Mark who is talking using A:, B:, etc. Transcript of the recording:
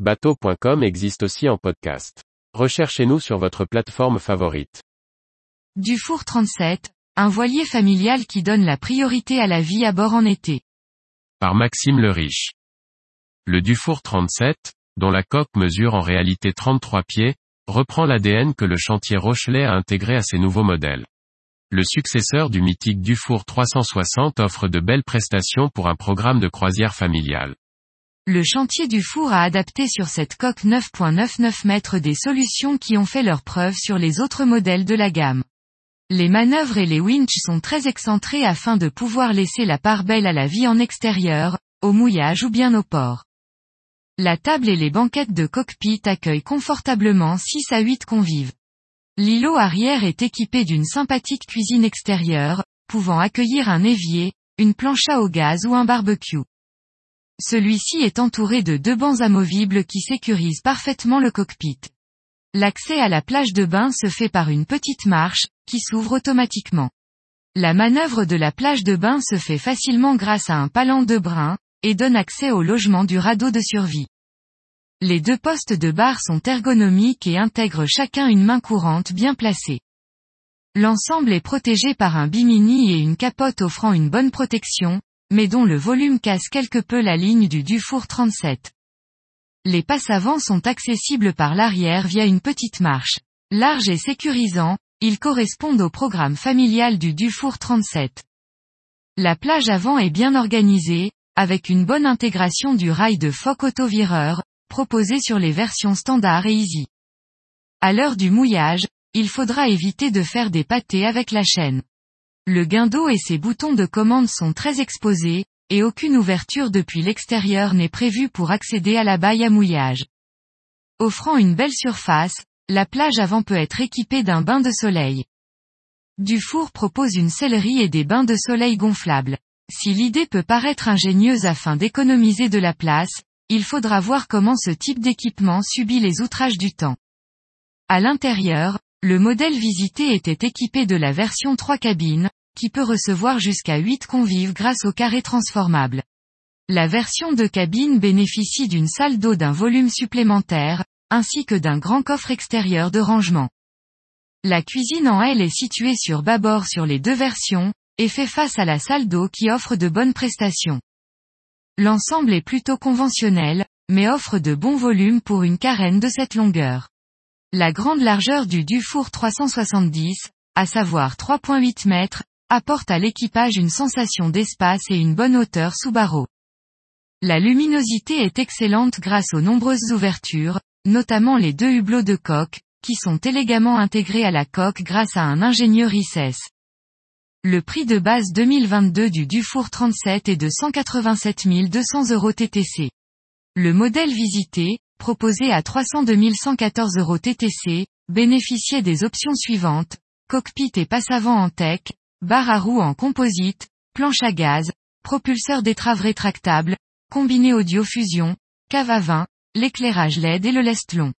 A: Bateau.com existe aussi en podcast. Recherchez-nous sur votre plateforme favorite.
B: Dufour 37, un voilier familial qui donne la priorité à la vie à bord en été.
A: Par Maxime le Riche. Le Dufour 37, dont la coque mesure en réalité 33 pieds, reprend l'ADN que le chantier Rochelet a intégré à ses nouveaux modèles. Le successeur du mythique Dufour 360 offre de belles prestations pour un programme de croisière familiale.
B: Le chantier Dufour a adapté sur cette coque 9.99 mètres des solutions qui ont fait leur preuve sur les autres modèles de la gamme. Les manœuvres et les winches sont très excentrés afin de pouvoir laisser la part belle à la vie en extérieur, au mouillage ou bien au port. La table et les banquettes de cockpit accueillent confortablement 6 à 8 convives. L'îlot arrière est équipé d'une sympathique cuisine extérieure, pouvant accueillir un évier, une planche à au gaz ou un barbecue. Celui-ci est entouré de deux bancs amovibles qui sécurisent parfaitement le cockpit. L'accès à la plage de bain se fait par une petite marche, qui s'ouvre automatiquement. La manœuvre de la plage de bain se fait facilement grâce à un palan de brin, et donne accès au logement du radeau de survie. Les deux postes de barre sont ergonomiques et intègrent chacun une main courante bien placée. L'ensemble est protégé par un bimini et une capote offrant une bonne protection, mais dont le volume casse quelque peu la ligne du Dufour 37. Les passes avant sont accessibles par l'arrière via une petite marche. Large et sécurisant, ils correspondent au programme familial du Dufour 37. La plage avant est bien organisée, avec une bonne intégration du rail de Foc autovireur, proposé sur les versions standard et easy. À l'heure du mouillage, il faudra éviter de faire des pâtés avec la chaîne. Le guindeau et ses boutons de commande sont très exposés, et aucune ouverture depuis l'extérieur n'est prévue pour accéder à la baille à mouillage. Offrant une belle surface, la plage avant peut être équipée d'un bain de soleil. Dufour propose une sellerie et des bains de soleil gonflables. Si l'idée peut paraître ingénieuse afin d'économiser de la place, il faudra voir comment ce type d'équipement subit les outrages du temps. À l'intérieur, le modèle visité était équipé de la version 3 cabines, qui peut recevoir jusqu'à 8 convives grâce au carré transformable. La version de cabine bénéficie d'une salle d'eau d'un volume supplémentaire, ainsi que d'un grand coffre extérieur de rangement. La cuisine en L est située sur bâbord sur les deux versions, et fait face à la salle d'eau qui offre de bonnes prestations. L'ensemble est plutôt conventionnel, mais offre de bons volumes pour une carène de cette longueur. La grande largeur du Dufour 370, à savoir 3.8 mètres, apporte à l'équipage une sensation d'espace et une bonne hauteur sous barreau. La luminosité est excellente grâce aux nombreuses ouvertures, notamment les deux hublots de coque, qui sont élégamment intégrés à la coque grâce à un ingénieur ICES. Le prix de base 2022 du Dufour 37 est de 187 200 euros TTC. Le modèle visité, proposé à 302 114 euros TTC, bénéficiait des options suivantes, cockpit et passe avant en tech, barre à roues en composite, planche à gaz, propulseur d'étrave rétractable, combiné audio fusion, cave à vin, l'éclairage LED et le lest long.